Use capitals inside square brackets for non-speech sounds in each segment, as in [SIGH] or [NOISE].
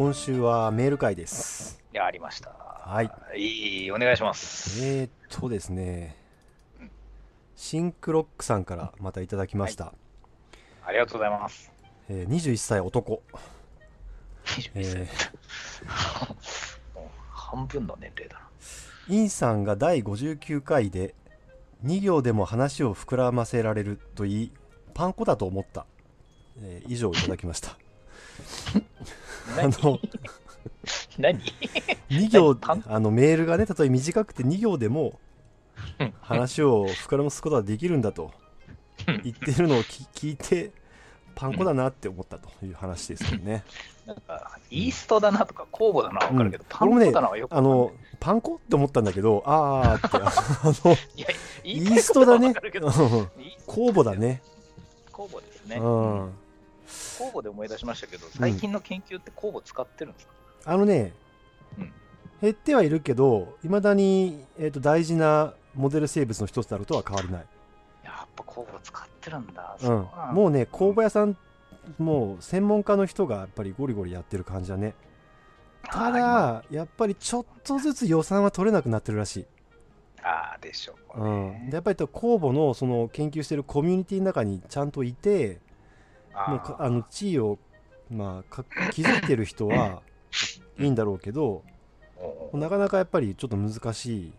今週はメール会です。いや、ありました。はい。いい、お願いします。えー、っとですね、シンクロックさんからまたいただきました。ありがとうございます。えー21歳男。21え歳。[LAUGHS] もう半分の年齢だな。ー、インさんが第59回で2行でも話を膨らませられると言い、パン粉だと思った。えー以上いただきました。[LAUGHS] [LAUGHS] あ何の、[LAUGHS] 何？[LAUGHS] 2行あのメールがね、たとえ短くて2行でもうん話を膨らますことができるんだと言ってるのを聞聞いて、パン粉だなって思ったという話ですけどね。なんか、イーストだなとか、酵母だなはわかるけど、うんパン粉だなはよくわかんないあの、パン粉って思ったんだけど、あーって、あの、イーストだね。酵母だ。ね。酵母ですね。うん。酵母で思い出しましたけど、最近の研究って酵母使ってるんですか？あのねうん、減ってはいるけど、いまだに、えーと大事なモデル生物の一つであるとは変わりない。やっぱ酵母使ってるんだ。うん。もうね、酵母屋さん、もう専門家の人がやっぱりゴリゴリやってる感じだね。ただ、やっぱりちょっとずつ予算は取れなくなってるらしい。あーでしょううん、ね。でやっぱり酵母のその研究してるコミュニティの中にちゃんといて、もうかあの地位を、まあ、か築いてる人はいいんだろうけど、なかなかやっぱりちょっと難しい。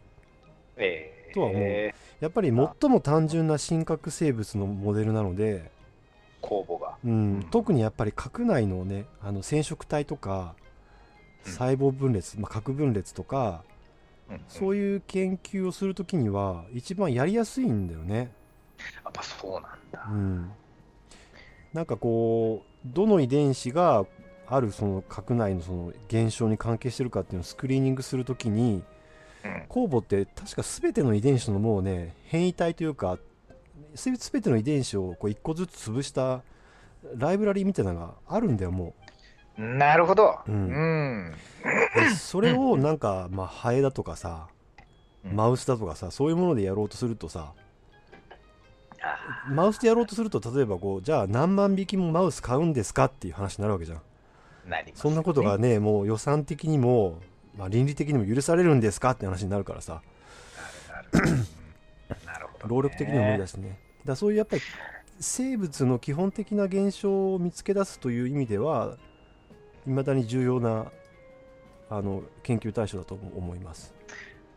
えーとは思うやっぱり最も単純な真核生物のモデルなので、酵母が。うん、特にやっぱり核内のねあの染色体とかうん細胞分裂、まあ、核分裂とかそういう。いう研究をするときには一番やりやすいんだよね。やっぱそうなんだう。ん、なんかこうどの遺伝子があるその核内のその現象に関係してるかっていうのをスクリーニングするときにうん。酵母って確か全ての遺伝子のもうね変異体というかす全ての遺伝子をこう一個ずつ潰したライブラリーみたいなのがあるんだよもなるほど。ううん。それをなんかまあハエだとかさマウスだとかさそういうものでやろうとするとさあマウスでやろうとすると例えばこうじゃあ何万匹もマウス買うんですかっていう話になるわけじゃん。ーなりますそんなことがねもう予算的にも、まあ、倫理的にも許されるんですかって話になるからさ。労力的にも無理だしね。だそういうやっぱり生物の基本的な現象を見つけ出すという意味ではいまだに重要なあの研究対象だと思います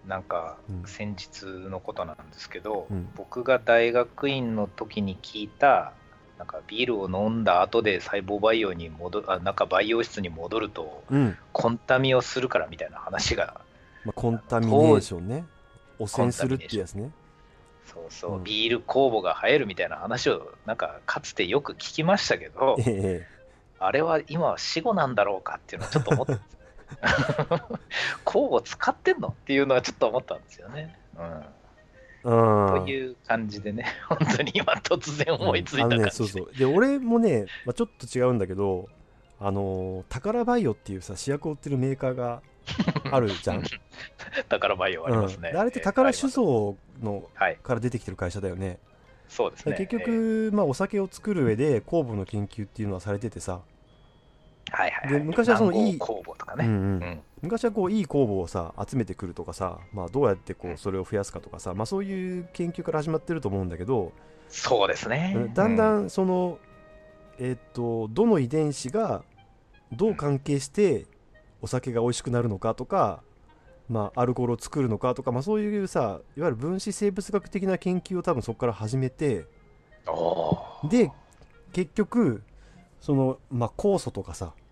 なんかうん。先日のことなんですけど、うん。僕が大学院の時に聞いたなんかビールを飲んだ後で細胞培養に戻るあなんか培養室に戻るとうん、コンタミをするからみたいな話がまあ、コンタミネーションね。汚染するっていうやつね。そうそう、うん。ビール酵母が生えるみたいな話をなんかかつてよく聞きましたけどええ。あれは今は死後なんだろうかっていうのはちょっと思って [LAUGHS] 酵母使ってんのっていうのはちょっと思ったんですよね。うん。うんという感じでね、[LAUGHS] 本当に今突然思いついたねそうそう。で俺もね、まあ、ちょっと違うんだけどあのー宝バイオっていうさ試薬を売ってるメーカーが [LAUGHS] あるじゃん、宝バイオありますね。うん。であれって宝酒えー造のはい、から出てきてる会社だよね。そうですね。結局、まあ、お酒を作る上で酵母の研究っていうのはされててさ、えーはいはい、で昔はそのいい南郷酵母とかね。うんうん。うん。昔はこういい酵母をさ集めてくるとかさ、まあ、どうやってこうそれを増やすかとかさ、まあ、そういう研究から始まってると思うんだけど、そうですね。だんだうんその、えっとどの遺伝子がどう関係してお酒が美味しくなるのかとか、まあ、アルコールを作るのかとか、まあ、そういうさいわゆる分子生物学的な研究を多分そこから始めてで結局その、まあ、酵素とかさうん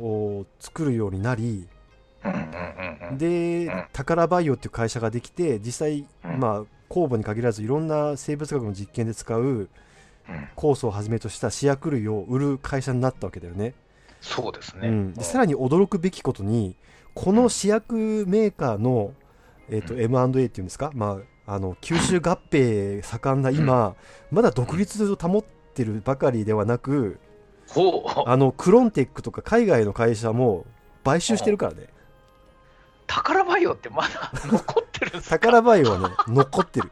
を作るようになりでうん。宝バイオっていう会社ができて実際、うん。まあ、酵母に限らずいろんな生物学の実験で使ううん。酵素をはじめとした試薬類を売る会社になったわけだよね。そうですね。うん、でさらに驚くべきことにこの試薬メーカーの、えーとうん M&A っていうんですか、まあ、あの吸収合併盛んな今、まだ独立を保ってるばかりではなくあのクロンテックとか海外の会社も買収してるからね。タカラバイオってまだ残ってるんですか？タカラバイオはね [LAUGHS] 残ってる、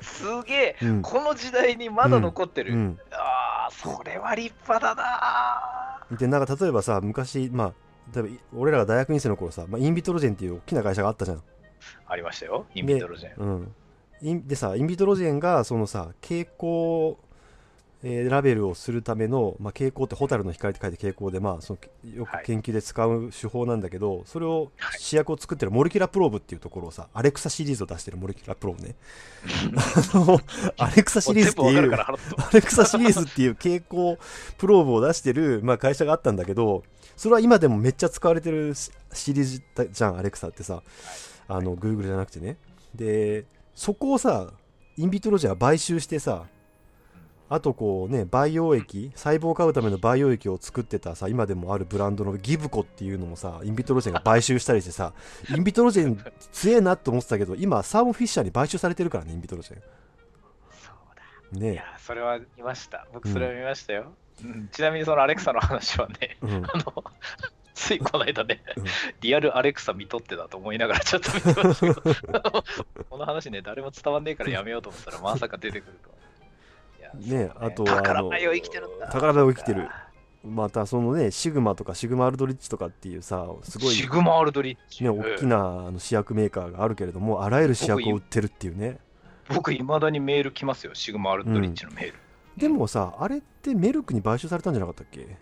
すげえ、うん。この時代にまだ残ってる。うん、ああ、それは立派だな。でなんか例えばさ昔まあ例えばい俺らが大学院生の頃さ、まあ、インビトロジェンっていう大きな会社があったじゃん。ありましたよ、インビトロジェン。うん、インでさインビトロジェンがそのさ蛍光、えーラベルをするための、まあ、蛍光って蛍の光って書いて蛍光で、まあ、そのよはい。く研究で使う手法なんだけど、それをはい。試薬を作ってる Molecular Probes っていうところをさアレクサシリーズを出してる Molecular Probes ね。[LAUGHS] あのアレクサシリーズっていうアレクサシリーズっていう蛍光プローブを出してる、まあ、会社があったんだけどそれは今でもめっちゃ使われてるシシリーズだじゃんアレクサってさ、あの Google じゃなくてね。でそこをさインビトロジェは買収してさあとこうね培養液細胞を飼うための培養液を作ってたさ今でもあるブランドのギブコっていうのもさインビトロジェンが買収したりしてさ [LAUGHS] インビトロジェン強えなって思ってたけど今サーモンフィッシャーに買収されてるからねインビトロジェそうだ。ンねいや、それは見ました。僕、それは見ましたよ。うんちなみに、そのアレクサの話はね、うん [LAUGHS] あの、ついこの間ねうん、リアルアレクサ見とってだと思いながらちょっと見てましたけど、[LAUGHS] この話ね、誰も伝わんねえからやめようと思ったら、まさか出てくるとは。ねあとは宝前を生きてるんだ。宝前を生きてるまたそのねシグマとかシグマアルドリッチとかっていうさすごいシグマアルドリッチ。ね、大きなあの試薬メーカーがあるけれども、あらゆる試薬を売ってるっていうね。僕、いまだにメール来ますよ、シグマアルドリッチのメール。でもさ、あれってメルクに買収されたんじゃなかったっけ？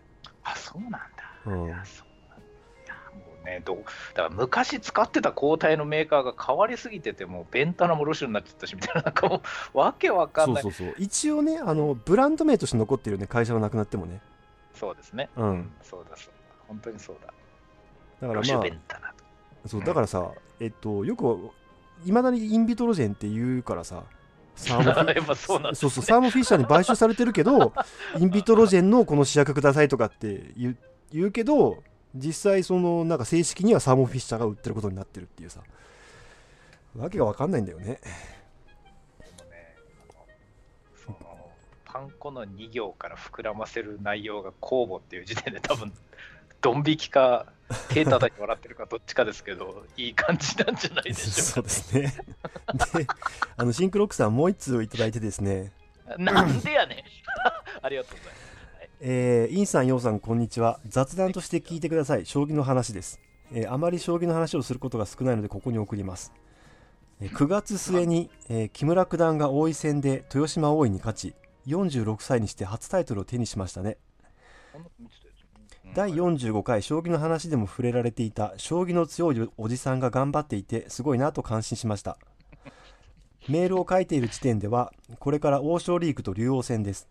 あ、そうなんだ。うんそうね、どうだから昔使ってた抗体のメーカーが変わりすぎてて、もうベンタナもロシュになっちゃったし、みたいな、なんかもう、[LAUGHS] わけわかんない。そうそうそう。一応ね、あの、ブランド名として残ってるよね、会社がなくなってもね。そうですね。うん。そうだ、そうだ。本当にそうだ。だからロシュまベンタナ。あ、そう、だからさ、えっと、よく、いまだにインビトロジェンって言うからさ、サーモフィ [LAUGHS] サーモフィッシャーに買収されてるけど、[LAUGHS] インビトロジェンのこの試薬くださいとかって言う言うけど、実際、その、なんか正式にはサーモフィッシャーが売ってることになってるっていうさ、わけがわかんないんだよね。パン粉の2行から膨らませる内容が公募っていう時点で多分、ドン引きか、手叩いて笑ってるかどっちかですけど、[LAUGHS] いい感じなんじゃないでしそうょうですね。で、あの、シンクロックさんもう一通いただいてですね、か。なんでやねん。[LAUGHS] ありがとうございます。えー、インさん、ヨウさん、こんにちは。雑談として聞いてください。将棋の話です。えーあまり将棋の話をすることが少ないので、ここに送ります。えー9月末に、えー木村九段が王位戦で豊島王位に勝ち、46歳にして初タイトルを手にしましたね。第45回将棋の話でも触れられていた将棋の強いおじさんが頑張っていてすごいなと感心しましたメールを書いている時点ではこれから王将リーグと竜王戦です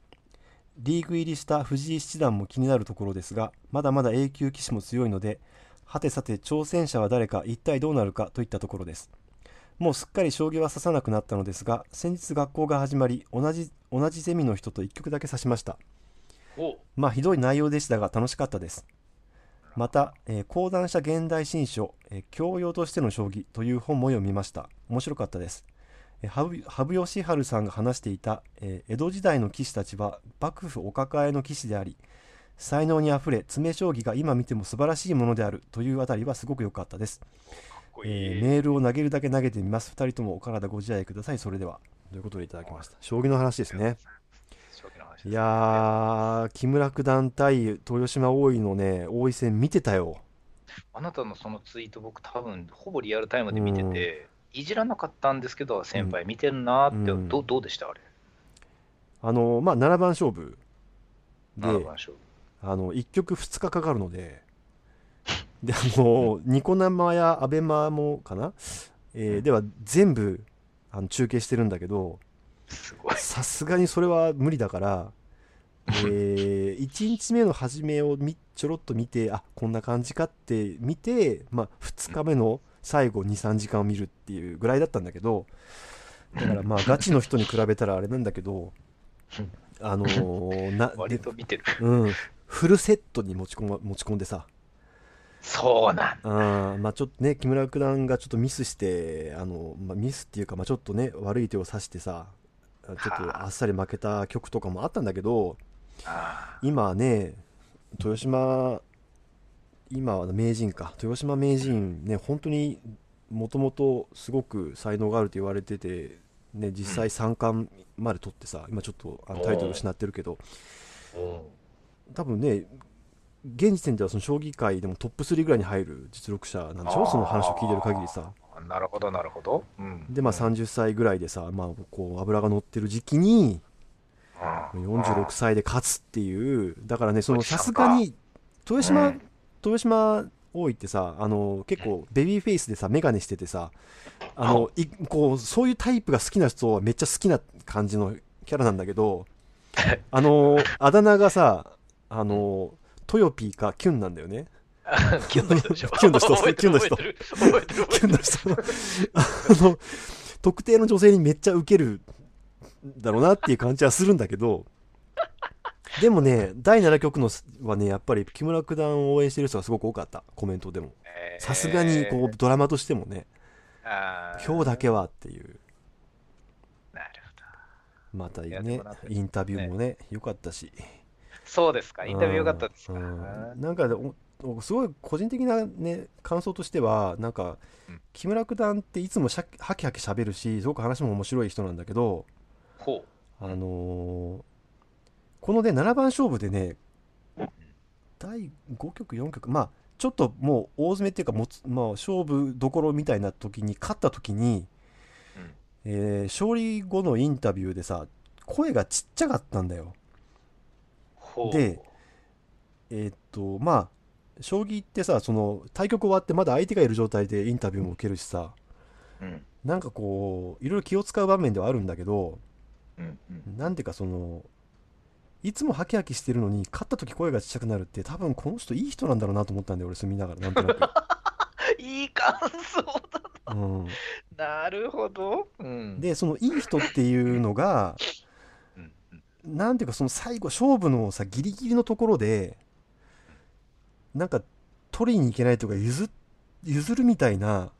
リーグ入りした藤井七段も気になるところですがまだまだ A 級棋士も強いのではてさて挑戦者は誰か一体どうなるかといったところですもうすっかり将棋は指さなくなったのですが先日学校が始まり同じ同じゼミの人と1局だけ指しましたおまあひどい内容でしたが楽しかったです。また、えー講談社現代新書、えー教養としての将棋という本も読みました。面白かったです。えー羽生羽生善治さんが話していた、えー江戸時代の棋士たちは幕府お抱えの棋士であり、才能にあふれ詰将棋が今見ても素晴らしいものであるというあたりはすごく良かったです。いい。えーメールを投げるだけ投げてみます。二人ともお体ご自愛ください。それでは。ということでいただきました？将棋の話ですね。将棋の話ですいやー、木村九段対豊島王位のね、王位戦見てたよ。あなたのそのツイート、僕、多分ほぼリアルタイムで見てて、いじらなかったんですけど、先輩見てるなーって、うんどうどうでした？あれ。あの、まあ、7番勝負で、7番勝負。あの、1局2日かかるので、[LAUGHS] で、あの、ニコ生やアベマもかな、えーでは全部あの中継してるんだけど。さすがにそれは無理だから、[LAUGHS] え1日目の初めをみちょろっと見てあこんな感じかって見て、まあ、2日目の最後23時間を見るっていうぐらいだったんだけどだからまあガチの人に比べたらあれなんだけどあのーな [LAUGHS] 割と見てる。うん、フルセットに持ち込,、ま、持ち込んでさ。そうなんあーまあちょっとね木村九段がちょっとミスしてあの、まあ、ミスっていうか、まあ、ちょっとね悪い手を指してさちょっとあっさり負けた曲とかもあったんだけどあ今はね豊島今は名人か。豊島名人ね本当にもともとすごく才能があると言われてて、ね、実際三冠まで取ってさ今ちょっとあのタイトル失ってるけど。多分ね現時点ではその将棋界でもトップ3ぐらいに入る実力者なんでしょ？その話を聞いてる限りさ。なるほどなるほど、うん、でまあ30歳ぐらいでさ、まあ、こう脂が乗ってる時期にうん。46歳で勝つっていう。だからねそのさすがに豊島、うん豊島王位ってさあの結構ベビーフェイスでさ眼鏡しててさあのい。こうそういうタイプが好きな人はめっちゃ好きな感じのキャラなんだけどあのあだ名がさあのトヨピーかキュンなんだよね。[LAUGHS] キュンの人でしょ。[LAUGHS] キュンの人キュンの人。キュンの人。あの特定の女性にめっちゃウケるんだろうなっていう感じはするんだけどでもね第7局のはねやっぱり木村九段を応援してる人がすごく多かった。コメントでも。えー。さすがにこうドラマとしてもね。今日だけはっていう。なるほど。またねインタビューもね良かったし。そうですか。インタビュー良かったですか、なんかすごい個人的なね感想としてはなんかうん。木村九段っていつもしゃはきはきしゃべるしすごく話も面白い人なんだけどほあのーこのね7番勝負でね第5局4局まあちょっともう大詰めっていうかもつ、まあ、勝負どころみたいな時に勝った時に、うん。えー勝利後のインタビューでさ声がちっちゃかったんだよ。でえーっとまあ将棋ってさその対局終わってまだ相手がいる状態でインタビューも受けるしさうん。なんかこういろいろ気を使う場面ではあるんだけどうんうん。なんていうかそのいつもハキハキしてるのに勝った時声がちっちゃくなるって多分この人いい人なんだろうなと思ったんだよ俺住みながらなんとなく、[LAUGHS] いい感想だうん、なるほど、うん、でそのいい人っていうのがなんていうかその最後勝負のさギリギリのところでなんか取りに行けないとか譲譲るみたいな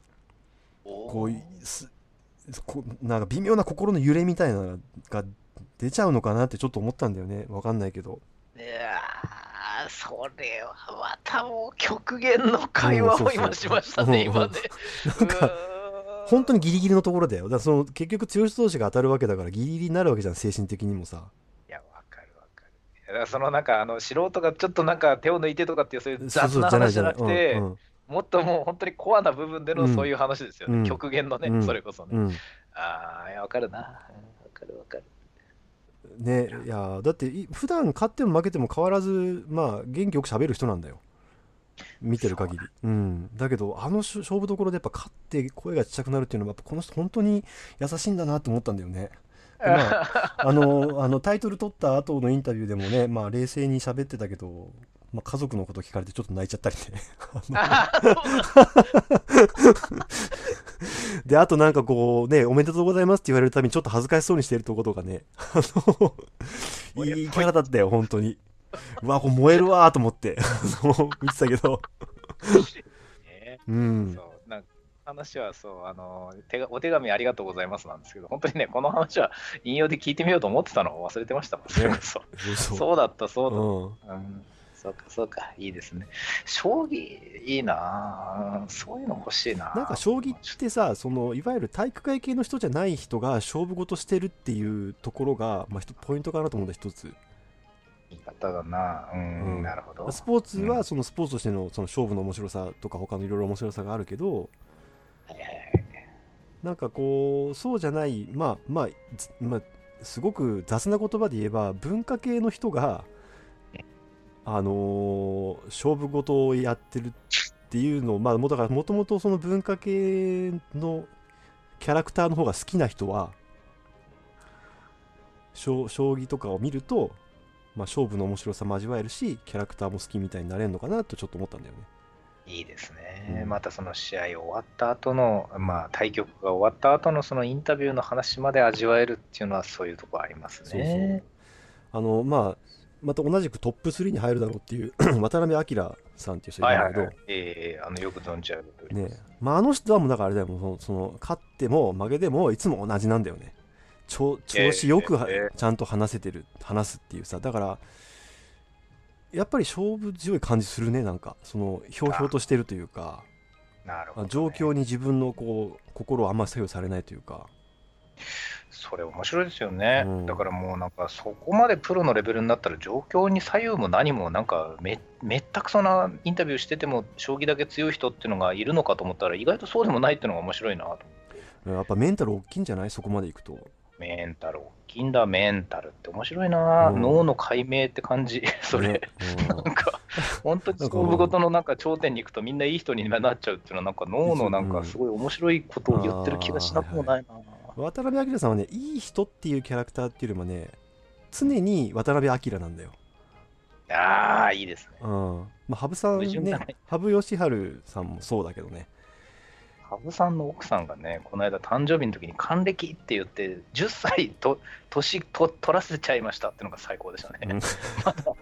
こうすこなんか微妙な心の揺れみたいなのが出ちゃうのかなってちょっと思ったんだよねわかんないけどいやーそれはまたもう極限の会話を今しましたね、うん今ね。なんか本当に。にギリギリのところだよだからその結局強し同士が当たるわけだからギリギリになるわけじゃん精神的にもさいや、わかるわかる。だからそのなんか、あの素人がちょっとなんか手を抜いてとかっていう、そういう雑な話じゃなくて、うんうんもっともう本当にコアな部分でうんのそういう話ですよね。うん極限のね、うんそれこそね。うんああ、いや、わかるな。うんわかるわかる。ねいや。だってい普段勝っても負けても変わらずまあ元気よく喋る人なんだよ。見てる限り。うん。だけどあのし勝負どころでやっぱ勝って声がちっちゃくなるっていうのはやっぱこの人本当に優しいんだなって思ったんだよね。でまあ [LAUGHS] あのあのタイトル取った後のインタビューでもね、まあ、冷静に喋ってたけど、まあ、家族のこと聞かれてちょっと泣いちゃったりね。[LAUGHS] であとなんかこうねおめでとうございますって言われるたびにちょっと恥ずかしそうにしてるとことかね。あのいいキャラだったよ本当に。うわこれ燃えるわーと思って。あの見てたけど。ね。うん。話はそうあの手がお手紙ありがとうございますなんですけど本当にねこの話は引用で聞いてみようと思ってたのを忘れてましたもんそれこそ、そう。そうそうだったそうだった、うん。うん、そうかそうか。いいですね。将棋いいな。ぁそういうの欲しいな。ぁなんか将棋ってさそのいわゆる体育会系の人じゃない人が勝負事してるっていうところが、まあ、ポイントかなと思うんだ一つ。言い方だな。うん、うん。なるほど。スポーツはそのスポーツとしてのその勝負の面白さとか他のいろいろ面白さがあるけどはいはいはい。なんかこうそうじゃないまあまあずまあすごく雑な言葉で言えば文化系の人があのー勝負事をやってるっていうのをまあだからもともとその文化系のキャラクターの方が好きな人は将将棋とかを見ると、まあ、勝負の面白さも味わえるしキャラクターも好きみたいになれるのかなとちょっと思ったんだよね。いいですね、うん。またその試合終わった後のまあ対局が終わった後のそのインタビューの話まで味わえるっていうのはそういうところありますね。そうそう。あのまあまた同じくトップ3に入るだろうっていう [CLEARS THROAT] 渡辺明さんっていう人いるんだけど、はいはいはい。ええあの、よく存じ上げて。ねまあ、あの人はもうだからあれだよ。もうそのその勝っても負けてもいつも同じなんだよね。調調子よくは、えええちゃんと話せてる話すっていうさ。だからやっぱり勝負強い感じするねなんか。そのひょうひょうとしてるというか。なるほど、ね。状況に自分のこう心をあんまり左右されないというかそれ面白いですよね、うん。だからもうなんかそこまでプロのレベルになったら状況に左右も何もなんかめめったくそなインタビューしてても将棋だけ強い人っていうのがいるのかと思ったら意外とそうでもないっていうのが面白いなと。やっぱメンタル大きいんじゃない？そこまでいくと。メンタル大きいんだメンタルって面白いな、うん。脳の解明って感じ。[LAUGHS] それ、ね。うん。なんか本当に勝負事のなんか頂点に行くとみんないい人になっちゃうっていうのはなんか脳のなんかすごい面白いことを言ってる気がしなくもないな、渡辺明さんはねいい人っていうキャラクターっていうよりもね常に渡辺明なんだよ。ああいいですね。うん。まあ羽生さんね羽生善治さんもそうだけどね。羽生さんの奥さんがね、この間誕生日の時に還暦って言って、10歳と年と取らせちゃいましたっていうのが最高でしたね。うん。[LAUGHS] まだ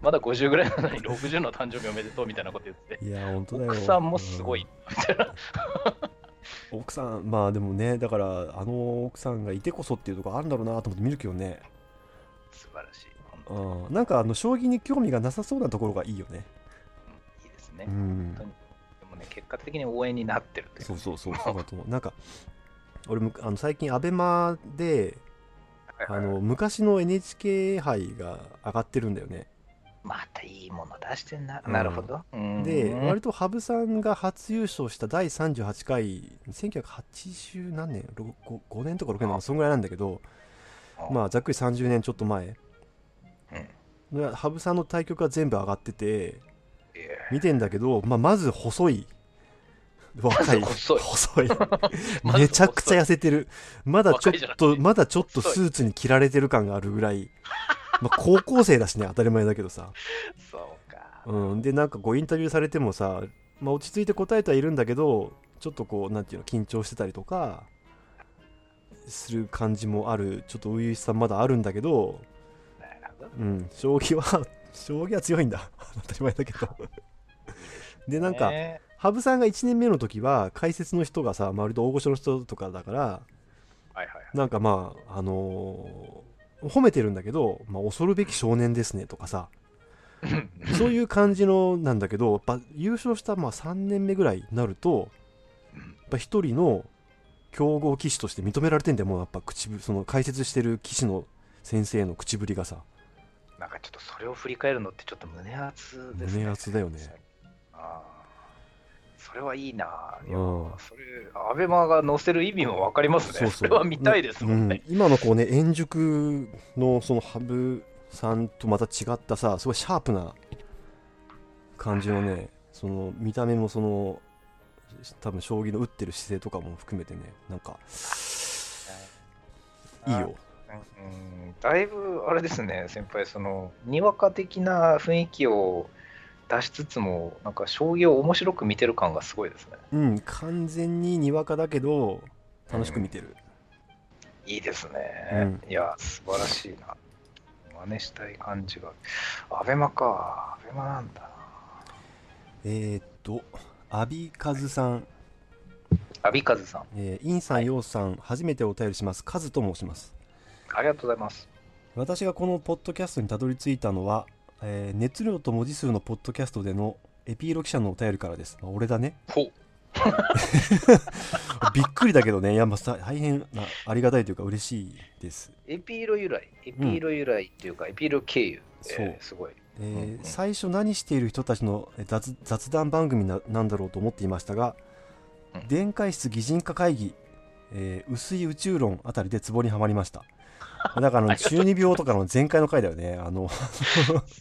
まだ50ぐらいなのに60の誕生日おめでとうみたいなこと言ってて、いや本当だよ。奥さんもすごい、みたいな。うん奥さんまあでもねだからあの奥さんがいてこそっていうところあるんだろうなと思って見るけどね。素晴らしい。うん。なんかあの将棋に興味がなさそうなところがいいよね。にいいですね。うん。本当に。でもね、結果的に応援になってるというそうそうそうそうだと思う。なんか俺むあの最近アベマであの昔の NHK 杯が上がってるんだよねまたいいもの出してんな。うん。なるほど。うん。で割と羽生さんが初優勝した第38回1980何年？5, 5年とか6年とかそんぐらいなんだけどまあざっくり30年ちょっと前。うん。で羽生さんの対局が全部上がってて見てんだけど、まあ、まず細い。若い。細い。[LAUGHS] めちゃくちゃ痩せてる。まだちょっとまだちょっとスーツに着られてる感があるぐらい、まあ、高校生だしね当たり前だけどさ、そうか。うん、でなんかこうインタビューされてもさ、まあ、落ち着いて答えてはいるんだけどちょっとこうなんていうの緊張してたりとかする感じもあるちょっと初々しさまだあるんだけど。うん、将棋は [LAUGHS] 将棋は強いんだ当たり前だけどでなんか、ね羽生さんが1年目の時は解説の人がさまるで大御所の人とかだからはいはいはい。なんかまああのー褒めてるんだけど、まあ、恐るべき少年ですねとかさ。そういう感じのなんだけどやっぱ優勝したまあ3年目ぐらいになるとやっぱ一人の強豪棋士として認められてんだよ。もうやっぱ口ぶその解説してる棋士の先生の口ぶりがさ。なんかちょっとそれを振り返るのってちょっと胸熱ですね。胸熱だよね。ああそれはいいな。いやうんそれ、アベマが載せる意味も分かりますね。そうそうれは見たいですもんね。うん今のこうね円熟のその羽生さんとまた違ったさすごいシャープな感じのねその見た目もその多分将棋の打ってる姿勢とかも含めてねなんかいいようんうんだいぶあれですね、先輩、そのにわか的な雰囲気を出しつつも、なんか将棋を面白く見てる感がすごいですね。うん完全ににわかだけど楽しく見てる、いいですね。うんいや、素晴らしいな。真似したい感じが。アベマか。アベマなんだな。えー、っとアビカズさん、アビカズさん、えー、インさん、ヨウさん初めてお便りしますカズと申しますありがとうございます。私がこのポッドキャストにたどり着いたのは、えー熱量と文字数のポッドキャストでのエピーロ記者のお便りからです。まあ俺だね。ほう。[LAUGHS] びっくりだけどね、いや、まあ、さ大変なありがたいというか嬉しいです。エピーロ由来、エピーロ由来っていうか、エピーロ経由。そうえーすごい。えーうんうん最初何している人たちのえー雑雑談番組ななんだろうと思っていましたが、うん電解質擬人化会議、えー薄い宇宙論あたりでツボにはまりました。[LAUGHS] だから中二病とかの前回の回だよね。あの [LAUGHS]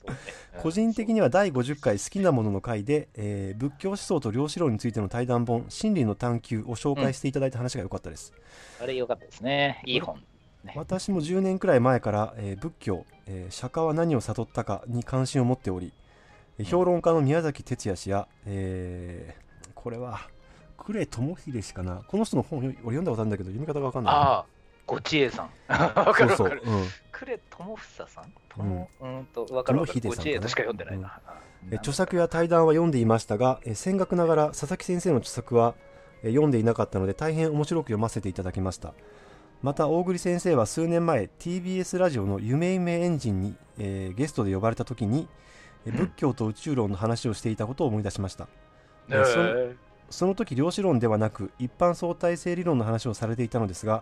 [LAUGHS] 個人的には第50回好きなものの回で、えー仏教思想と量子論についての対談本「真理の探求」を紹介していただいた話が良かったです、あれ良かったですね。いい本。ね私も10年くらい前から、えー仏教、えー釈迦は何を悟ったかに関心を持っておりえー評論家の宮崎哲也氏や、えーこれは呉智秀氏かなこの人の本を俺読んだことあるんだけど読み方が分かんないごちえさん。[LAUGHS] わかるわかる。そうそう、うん。呉智房さん？とも、うん。と、わかるわかる。ごちえとしか読んでないな。えー著作や対談は読んでいましたが、えー戦学ながら佐々木先生の著作は、えー読んでいなかったので大変面白く読ませていただきました。また大栗先生は数年前 TBS ラジオの「夢夢エンジンに」えーゲストで呼ばれた時に、えー仏教と宇宙論の話をしていたことを思い出しました。えー。そその時量子論ではなく一般相対性理論の話をされていたのですがうん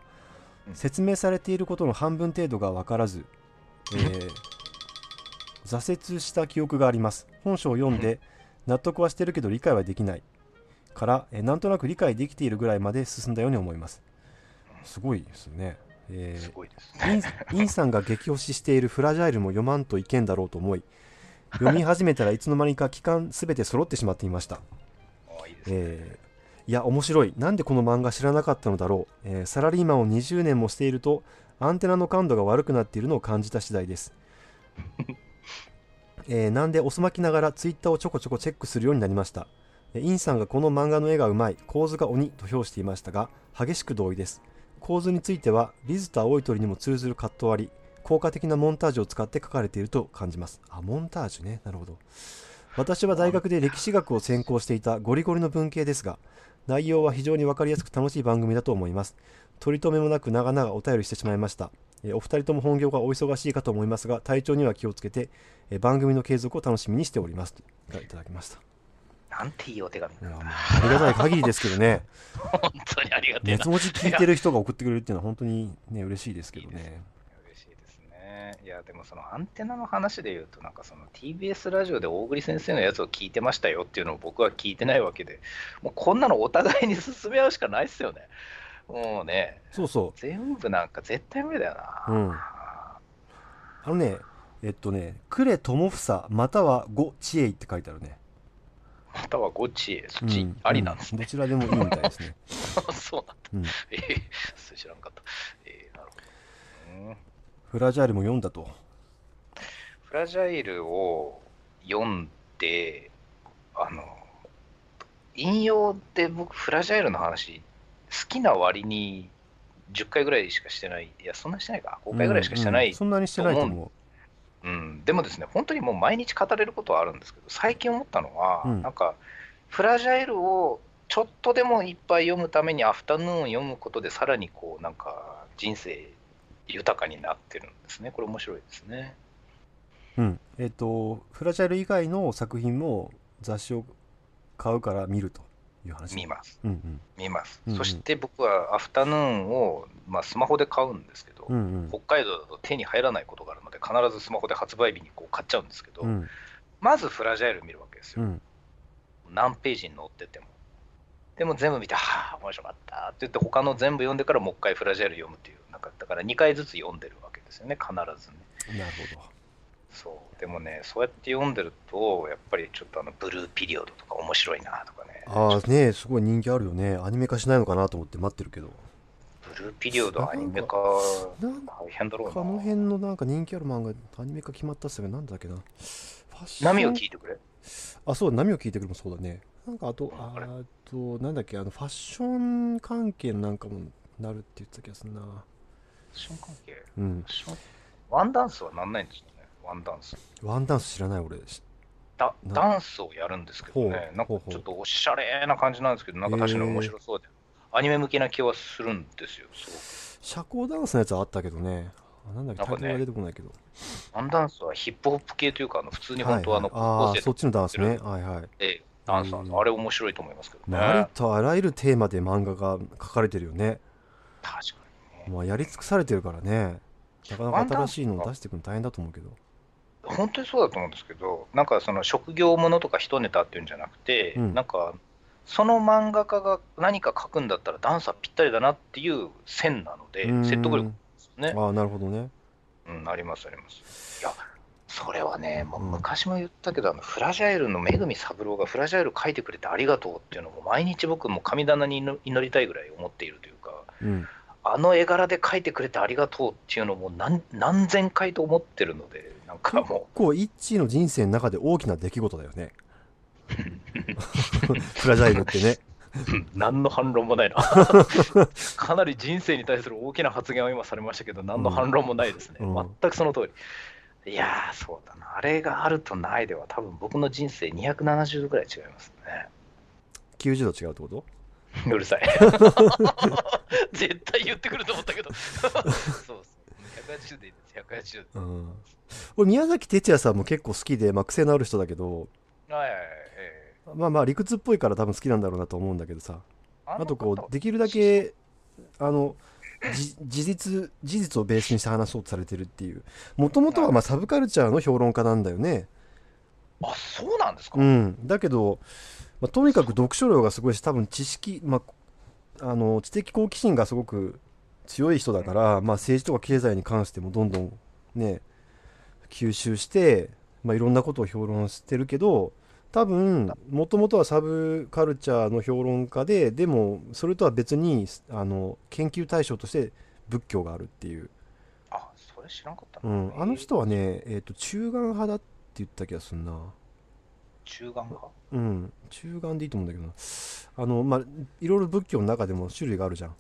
説明されていることの半分程度が分からず、[LAUGHS] えー挫折した記憶があります。本書を読んで納得はしてるけど理解はできない。から、えーなんとなく理解できているぐらいまで進んだように思います。すごいですね、えー。インさんが激推ししているフラジャイルも読まんといけんだろうと思い読み始めたらいつの間にか期間すべて揃ってしまっていました。[LAUGHS] えーいや面白い。なんでこの漫画知らなかったのだろう、えーサラリーマンを20年もしているとアンテナの感度が悪くなっているのを感じた次第です、[LAUGHS] えーなんで遅まきながらツイッターをちょこちょこチェックするようになりました。えーインさんがこの漫画の絵がうまい。構図が鬼と評していましたが激しく同意です。構図についてはリズと青い鳥にも通ずるカット割り効果的なモンタージュを使って書かれていると感じます。あモンタージュね。なるほど。私は大学で歴史学を専攻していたゴリゴリの文系ですが内容は非常に分かりやすく楽しい番組だと思います。取り留めもなく長々お便りしてしまいました。えーお二人とも本業がお忙しいかと思いますが体調には気をつけてえー番組の継続を楽しみにしております。といただきました。なんていいお手紙。ありがたい限りですけどね。[LAUGHS] 本当にありがてえな。熱文字聞いてる人が送ってくれるっていうのは本当にね嬉しいですけどね。いですね。いや、でもそのアンテナの話で言うと、なんかその TBS ラジオで大栗先生のやつを聞いてましたよっていうのを僕は聞いてないわけで、もうこんなのお互いに進め合うしかないっすよね。もうね、そうそう全部なんか絶対無理だよな。うんあのねえっとね呉智房または呉知恵って書いてあるねまたはゴッチ、そっち、うんありなんですね。うんどちらでもいいみたいですね、[LAUGHS] そうなんだ。うん、えー、知らんかった。えー、なるほど。うんフラジャイルも読んだと。フラジャイルを読んで、あの、引用で僕、フラジャイルの話、好きな割に10回ぐらいしかしてない、いや、そんなしてないか、5回ぐらいしかしてない、うんうん。そんなにしてないと思うん。でもですね、本当にもう毎日語れることはあるんですけど、最近思ったのは、うん。なんか、フラジャイルをちょっとでもいっぱい読むために、アフタヌーンを読むことで、さらにこう、なんか、人生豊かになってるんですね。これ面白いですね。ううんえっ、とフラジャイル以外の作品も雑誌を買うから見るという話見ます。うん見ます。うんうんそして僕はアフタヌーンを、まあ、スマホで買うんですけど、うんうんうん北海道だと手に入らないことがあるので、必ずスマホで発売日にこう買っちゃうんですけど、うんまずフラジャイル見るわけですよ。うん何ページに載ってても。でも全部見て、はあ、面白かったって言って、他の全部読んでからもう一回フラジャイル読むっていう、なんかだから2回ずつ読んでるわけですよね、必ずね。なるほどそう。でもね、そうやって読んでると、やっぱりちょっとあのブルーピリオドとか面白いなとかね。ああねすごい人気あるよねアニメ化しないのかなと思って待ってるけどブルーピリオドアニメ化なん大変だろうな。この辺のなんか人気ある漫画アニメ化決まったっすがなんだっけな波を聞いてくれ。あそうだ波を聞いてくるもそうだねなんかあとあとなんだっけ？あのファッション関係のなんかもなるって言ってた気がするな。ファッション関係？うん。ワンダンスはなんないんですよね、ワンダンス。ワンダンス知らない俺。ダなダンスをやるんですけどね。なんかちょっとおしゃれな感じなんですけど、なんか確かに面白そうで、アニメ向きな気はするんですよ。社交ダンスのやつはあったけどね。あなんだっけ？タイトルが出てこないけど。ワンダンスはヒップホップ系というか、あの普通に本当はあのはいはい、あ高校生そっちのダンスね。はいはい。でダンスなんであれ面白いと思いますけどね。まあありとあらゆるテーマで漫画が書かれてるよね確かにね。まあやり尽くされてるからねなかなか新しいのを出していくの大変だと思うけど本当にそうだと思うんですけど、なんかその職業ものとか一ネタっていうんじゃなくて、うんなんかその漫画家が何か書くんだったらダンスはぴったりだなっていう線なので、説得力ですね。ああなるほどねうん、ありますあります。いや、それはね、もううん。昔も言ったけど、あのフラジャイルのめぐみ三郎がフラジャイル書いてくれてありがとうっていうのも毎日僕も神棚に祈祈りたいぐらい思っているというか、うん。あの絵柄で書いてくれてありがとうっていうのも何何千回と思ってるので、なんか結も構イッの人生の中で大きな出来事だよね。[LAUGHS] フラジャイルってね。[LAUGHS] 何の反論もないな。[LAUGHS] かなり人生に対する大きな発言は今されましたけど、何の反論もないですね。うん。うん。全くその通り。いやー、そうだな。あれがあるとないでは、多分僕の人生270度ぐらい違いますね。90度違うってこと？[LAUGHS] うるさい。[LAUGHS] 絶対言ってくると思ったけど。[LAUGHS] そうそう。180でいいです、180うん俺宮崎哲也さんも結構好きで、まあ、癖のある人だけどで。はいはいはいえまあまあ理屈っぽいから多分好きなんだろうなと思うんだけどさえあとこうできるだけあのじ [LAUGHS] 事実事実をベースにして話そうとされてるっていう。もともとはまあサブカルチャーの評論家なんだよね。あそうなんですか、うん。だけど、まあ、とにかく読書量がすごいし多分知識、まあ、あの知的好奇心がすごく強い人だから、まあ、政治とか経済に関してもどんどんね吸収して、まあ、いろんなことを評論してるけど多分もともとはサブカルチャーの評論家ででもそれとは別にあの研究対象として仏教があるっていう、あそれ知らんかったな、うん、あの人はね、えー、と中眼派だって言った気がするな。中眼派？うん。中眼でいいと思うんだけどな。あのまあいろいろ仏教の中でも種類があるじゃん。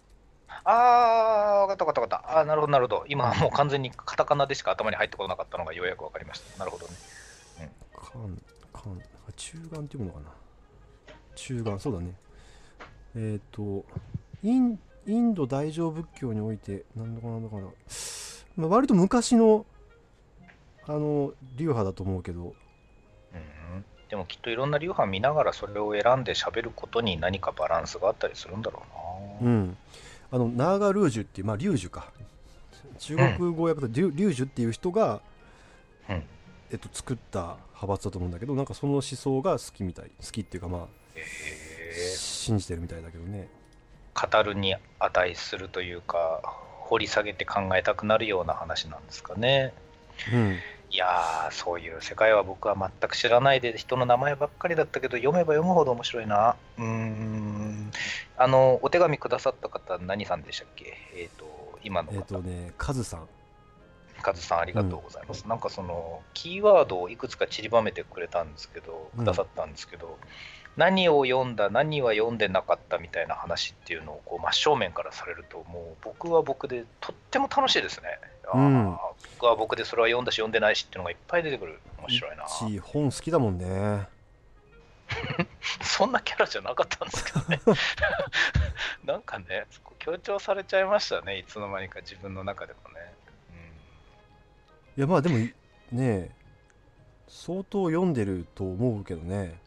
あー、分かった分かった分かった。あーなるほどなるほど。今はもう完全にカタカナでしか頭に入ってこなかったのがようやく分かりました。なるほどね。関関あ中眼っていうのかな？中眼そうだね。えっ、とインインド大乗仏教においてなんだかなんだかな、まあ、割と昔のあの流派だと思うけど。うん、でもきっといろんな流派見ながらそれを選んで喋ることに何かバランスがあったりするんだろうな。うん。あのナーガルージュっていうまあ龍樹か。中国語訳だと龍龍樹っていう人が、うんえっと、作った派閥だと思うんだけどなんかその思想が好きみたい。好きっていうかまあへ信じてるみたいだけどね。ー語るに値するというか、掘り下げて考えたくなるような話なんですかね。うん。いやー、そういう世界は僕は全く知らないで、人の名前ばっかりだったけど、読めば読むほど面白いな。うーん。あの、お手紙くださった方、何さんでしたっけ？えっ、と、今のえっ、方、とねカズさんカズさんありがとうございます。なんかその、キーワードをいくつか散りばめてくれたんですけど、うんくださったんですけど、何を読んだ、何は読んでなかったみたいな話っていうのをこう真正面からされると、もう僕は僕でとっても楽しいですね。うん僕は僕でそれは読んだし読んでないしっていうのがいっぱい出てくる。面白いな。し本好きだもんね [LAUGHS] そんなキャラじゃなかったんですけどね。[LAUGHS] なんかね、強調されちゃいましたね、いつの間にか自分の中でもね。いやまあでもね相当読んでると思うけどね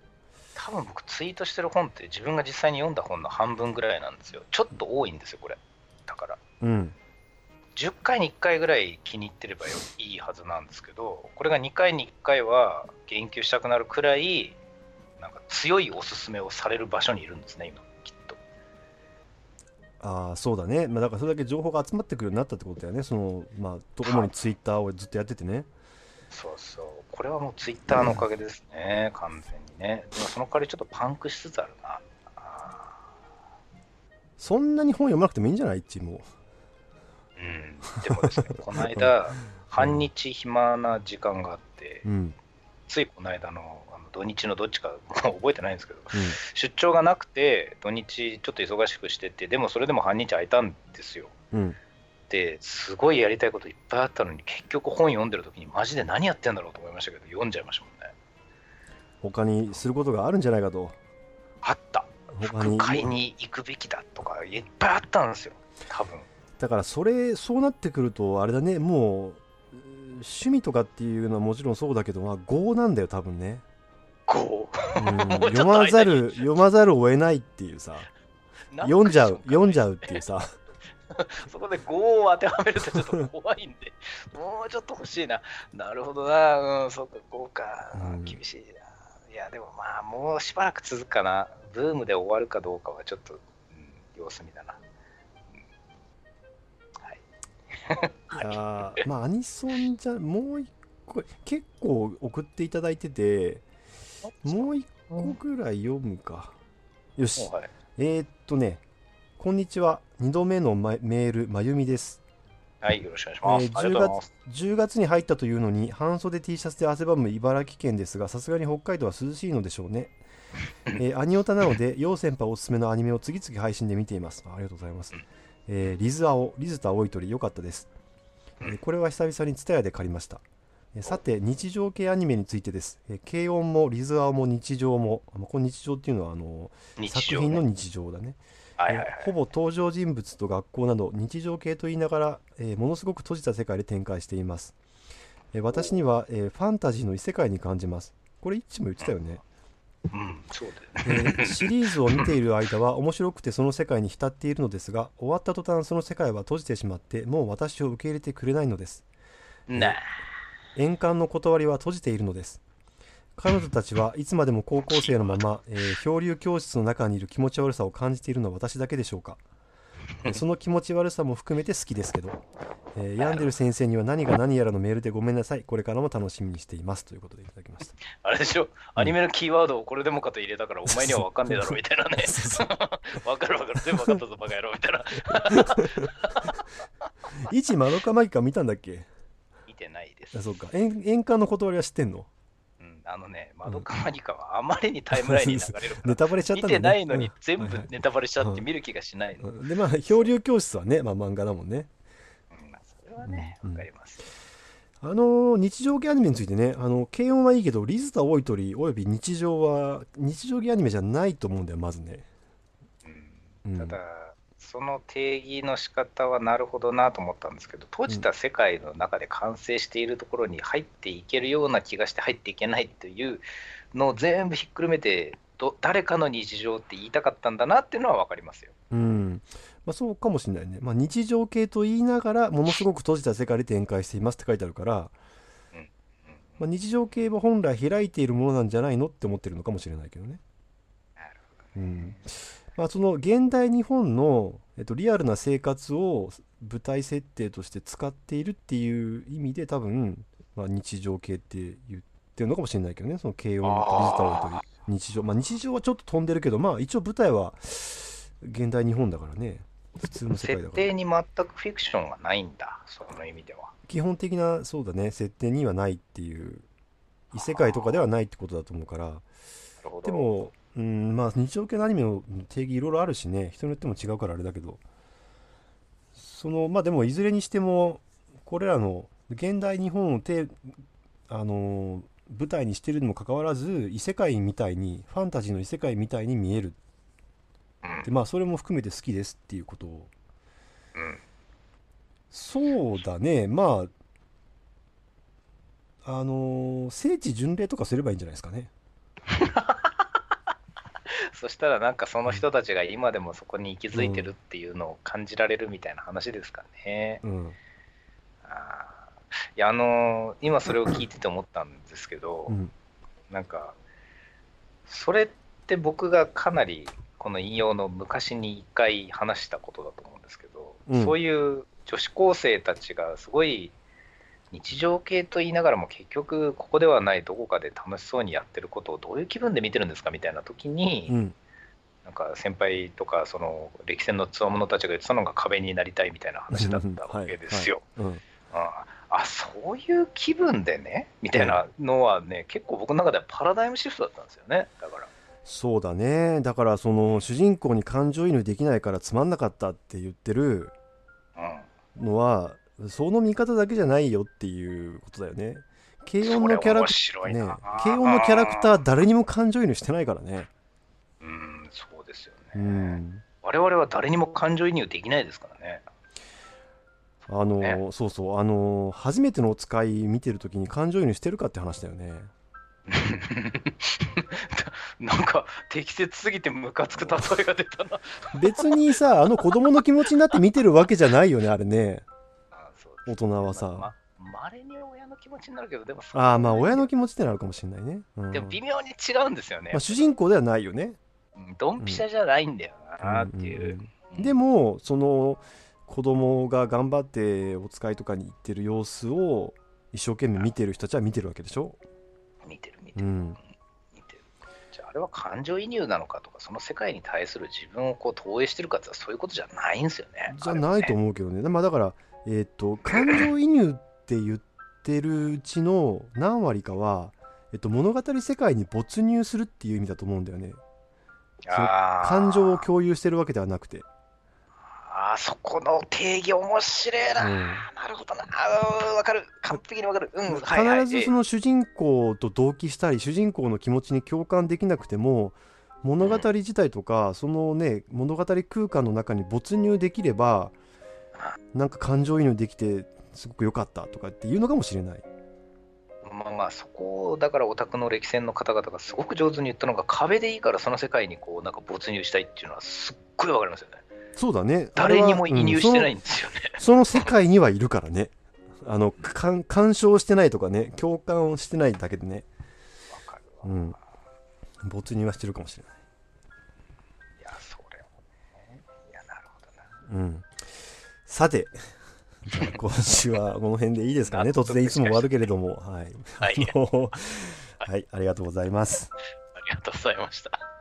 多分僕ツイートしてる本って自分が実際に読んだ本の半分ぐらいなんですよ。ちょっと多いんですよ、これ。だから。うん10回に1回ぐらい気に入ってればよいいはずなんですけど、これが2回に1回は言及したくなるくらい、なんか強いおすすめをされる場所にいるんですね、今。ああそうだね、まあ、だからそれだけ情報が集まってくるようになったってことだよね。そのまあ主にツイッターをずっとやっててね。そうそう。これはもうツイッターのおかげですね、完全にね。でもその代わりちょっとパンクしつつあるな。あそんなに本読まなくてもいいんじゃない？っちも。ーうん。でもですね、この間、[LAUGHS] 半日暇な時間があってう、んついこの間のあの土日のどっちか [LAUGHS] 覚えてないんですけど、う出張がなくて、土日ちょっと忙しくしてて、でもそれでも半日空いたんですよ。んうんで、すごいやりたいこといっぱいあったのに、結局本読んでる時にマジで何やってんだろうと思いましたけど、読んじゃいましたもんね。他にすることがあるんじゃないかとあった。服買いに行くべきだとか、いっぱいあったんですよ。多分。だからそれそうなってくるとあれだねもう趣味とかっていうのはもちろんそうだけどまあ業なんだよ多分ね、こうん読まざる [LAUGHS] 読まざるを得ないっていうさう。読んじゃう読んじゃゃうっていうさ [LAUGHS] そこで5を当てはめるとちょっと怖いんで、もうちょっと欲しいな。なるほどな。うん、そうか、5か。うん厳しいな。いや、でもまあ、もうしばらく続くかな。ブームで終わるかどうかはちょっと、うん、様子見だな。やーまあアニソンじゃもう一個結構送っていただいててもう一個ぐらい読むか。よし。はい。えー、っとねこんにちは。2度目のまメールまゆみです。はい、よろしくお願いします。えーありがとうございます。10月に入ったというのに半袖 T シャツで汗ばむ茨城県ですがさすがに北海道は涼しいのでしょうね、[LAUGHS] えーアニオタなので陽先輩おすすめのアニメを次々配信で見ています。あありがとうございます、えーリズアオリズと青い鳥良かったです、えーこれは久々に TSUTAYA で借りました。えーさて日常系アニメについてです、えー軽音もリズアオも日常も、まあ、この日常っていうのはあの日作。品の日常だね。はいはいはい。えーほぼ登場人物と学校など日常系と言いながら、えーものすごく閉じた世界で展開しています、えー私には、えーファンタジーの異世界に感じます。これ一致も言ってたよねうん、そうだよね。えーシリーズを見ている間は面白くてその世界に浸っているのですが終わった途端その世界は閉じてしまってもう私を受け入れてくれないのです。なあ。円環の断りは閉じているのです。彼女たちはいつまでも高校生のまま、えー漂流教室の中にいる気持ち悪さを感じているのは私だけでしょうか。えー [LAUGHS] その気持ち悪さも含めて好きですけど、えーヤンデル先生には何が何やらのメールでごめんなさい。これからも楽しみにしていますということでいただきました。あれでしょ、アニメのキーワードをこれでもかと入れたから、お前には分かんねえだろみたいなね。[LAUGHS] 分かる分かる、全部分かったぞ、バカ野郎みたいな。[LAUGHS] 一マドカマギカ見たんだっけ？見てないです。あそうか。円円環の断りは知ってんの？うん、あのね、マドカマギカはあまりにタイムラインに流れるからネタバレしちゃっ見たんだよねてないのにうん。全部ネタバレしちゃっうんて見る気がしないの。うん。でまあ漂流教室はね、まあ、漫画だもんね。うんまあそれはね、うん。わかります。あの日常系アニメについてねあの軽音はいいけどリズタ・オイトリおよび日常は日常系アニメじゃないと思うんだよまずね、うん。ただ、その定義の仕方はなるほどなと思ったんですけど、閉じた世界の中で完成しているところに入っていけるような気がして入っていけないというのを全部ひっくるめて、ど誰かの日常って言いたかったんだなっていうのは分かりますよ。うん。まあ、そうかもしれないね、まあ、日常系と言いながらものすごく閉じた世界で展開していますって書いてあるから、うんまあ、日常系は本来開いているものなんじゃないのって思ってるのかもしれないけどね。うん。まあ、その現代日本の、えっと、リアルな生活を舞台設定として使っているっていう意味で多分、まあ、日常系って言ってるのかもしれないけどね。その軽音とリズタオイという日常。まあ日常はちょっと飛んでるけどまあ一応舞台は現代日本だからね。普通の世界だから。設定に全くフィクションがないんだ、その意味では。基本的なそうだね。設定にはないっていう。異世界とかではないってことだと思うから。でも、うん、まあ日常系のアニメの定義いろいろあるしね。人によっても違うからあれだけど。そのまあでもいずれにしてもこれらの現代日本をてあの舞台にしてるにもかかわらず異世界みたいにファンタジーの異世界みたいに見える。でまあそれも含めて好きですっていうこと。をそうだね。まああの聖地巡礼とかすればいいんじゃないですかね。[LAUGHS] そしたらなんかその人たちが今でもそこに息づいてるっていうのを感じられるみたいな話ですかね。うん。あー。いやあのー今それを聞いてて思ったんですけど、うん。なんかそれって僕がかなりこの引用の昔に一回話したことだと思うんですけど、うん。そういう女子高生たちがすごい日常系と言いながらも結局ここではないどこかで楽しそうにやってることをどういう気分で見てるんですかみたいな時に、うん。なんか先輩とかその歴戦のつわものたちが言ってたのが壁になりたいみたいな話だったわけですよ。ああそういう気分でねみたいなのはね、結構僕の中ではパラダイムシフトだったんですよね。だから。そうだね。だからその主人公に感情移入できないからつまんなかったって言ってるうん。のはその見方だけじゃないよっていうことだよね。軽音のキャラクそれ面白いねな、軽音のキャラクター誰にも感情移入してないからね。うんそうですよね、うん。我々は誰にも感情移入できないですからね。あの、ね。そうそう。あの初めてのお使い見てる時に感情移入してるかって話だよね。[LAUGHS] なんか適切すぎてムカつく例えが出たな。別にさあの子供の気持ちになって見てるわけじゃないよねあれね大人はさ。ままれに親の気持ちになるけどでもああまあ親の気持ちってのあるかもしれないね、うん。でも微妙に違うんですよね、まあ、主人公ではないよね。うんドンピシャじゃないんだよなっていう、でもその子供が頑張ってお使いとかに行ってる様子を一生懸命見てる人たちは見てるわけでしょ、見てる見てる、うん、見てる。じゃああれは感情移入なのかとかその世界に対する自分をこう投影してるかってそういうことじゃないんですよねじゃないとう思うけどね。まあだからえっ、と感情移入って言ってるうちの何割かは、えっと、物語世界に没入するっていう意味だと思うんだよね。感情を共有してるわけではなくて、あーそこの定義面白いな、うん。なるほどな。わかる。完璧にわかる。うんはいはい。必ずその主人公と同期したり主人公の気持ちに共感できなくても物語自体とかそのね物語空間の中に没入できればなんか感情移入できてすごく良かったとかっていうのかもしれない、まあまあ、そこを、だからオタクの歴戦の方々がすごく上手に言ったのが、壁でいいからその世界にこう、なんか没入したいっていうのは、すっごいわかりますよね。そうだね誰にも移入してないうんんですよね。その [LAUGHS] その世界にはいるからねあのか干渉してないとかね共感をしてないだけでねわかるわ。うん没入はしてるかもしれないいや、それもね。いや、なるほどな。うんさて [LAUGHS] 今週はこの辺でいいですかね。突然いつも終わるけれども。はい、はい。はいありがとうございます。ありがとうございました。